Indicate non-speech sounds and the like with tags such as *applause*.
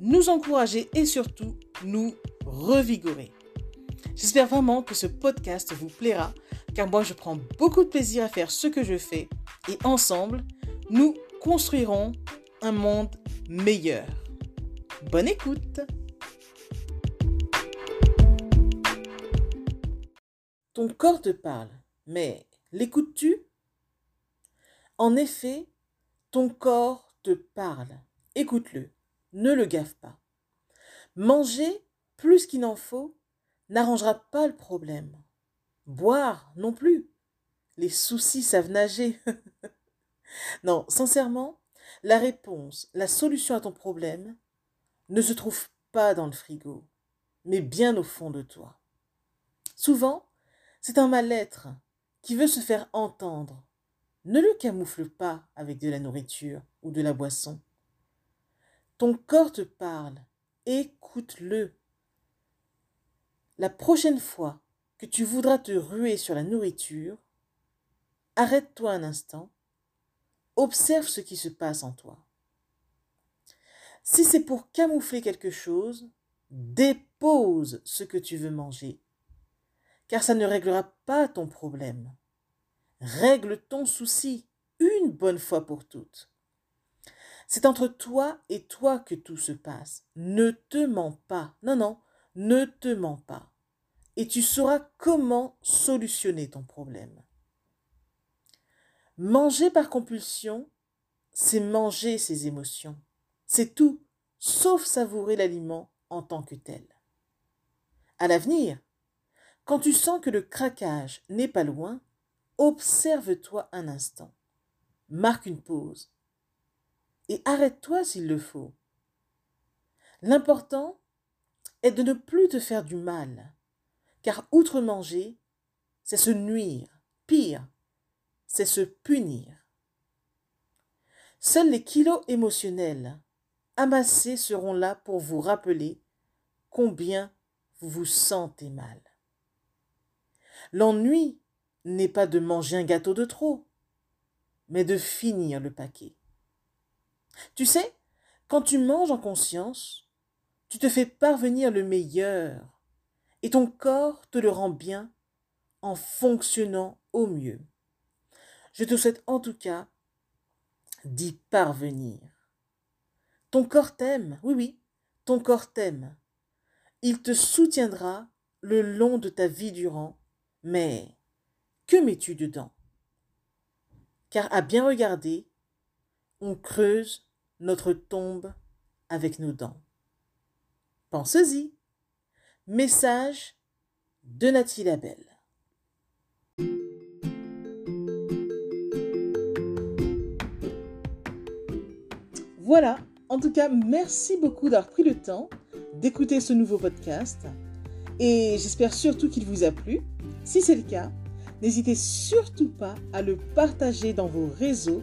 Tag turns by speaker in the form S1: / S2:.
S1: nous encourager et surtout nous revigorer. J'espère vraiment que ce podcast vous plaira car moi je prends beaucoup de plaisir à faire ce que je fais et ensemble nous construirons un monde meilleur. Bonne écoute Ton corps te parle, mais l'écoutes-tu? En effet, ton corps te parle. Écoute-le, ne le gaffe pas. Manger plus qu'il n'en faut n'arrangera pas le problème. Boire non plus. Les soucis savent nager. *laughs* non, sincèrement, la réponse, la solution à ton problème ne se trouve pas dans le frigo, mais bien au fond de toi. Souvent, c'est un mal-être qui veut se faire entendre. Ne le camoufle pas avec de la nourriture ou de la boisson. Ton corps te parle, écoute-le. La prochaine fois que tu voudras te ruer sur la nourriture, arrête-toi un instant, observe ce qui se passe en toi. Si c'est pour camoufler quelque chose, dépose ce que tu veux manger, car ça ne réglera pas ton problème. Règle ton souci une bonne fois pour toutes. C'est entre toi et toi que tout se passe. Ne te mens pas. Non, non, ne te mens pas. Et tu sauras comment solutionner ton problème. Manger par compulsion, c'est manger ses émotions. C'est tout, sauf savourer l'aliment en tant que tel. À l'avenir, quand tu sens que le craquage n'est pas loin, observe-toi un instant. Marque une pause. Et arrête-toi s'il le faut. L'important est de ne plus te faire du mal, car outre manger, c'est se nuire. Pire, c'est se punir. Seuls les kilos émotionnels amassés seront là pour vous rappeler combien vous vous sentez mal. L'ennui n'est pas de manger un gâteau de trop, mais de finir le paquet. Tu sais, quand tu manges en conscience, tu te fais parvenir le meilleur et ton corps te le rend bien en fonctionnant au mieux. Je te souhaite en tout cas d'y parvenir. Ton corps t'aime, oui, oui, ton corps t'aime. Il te soutiendra le long de ta vie durant, mais que mets-tu dedans? Car à bien regarder, on creuse notre tombe avec nos dents. Pense-y. Message de Nathalie Labelle. Voilà, en tout cas, merci beaucoup d'avoir pris le temps d'écouter ce nouveau podcast et j'espère surtout qu'il vous a plu. Si c'est le cas, n'hésitez surtout pas à le partager dans vos réseaux,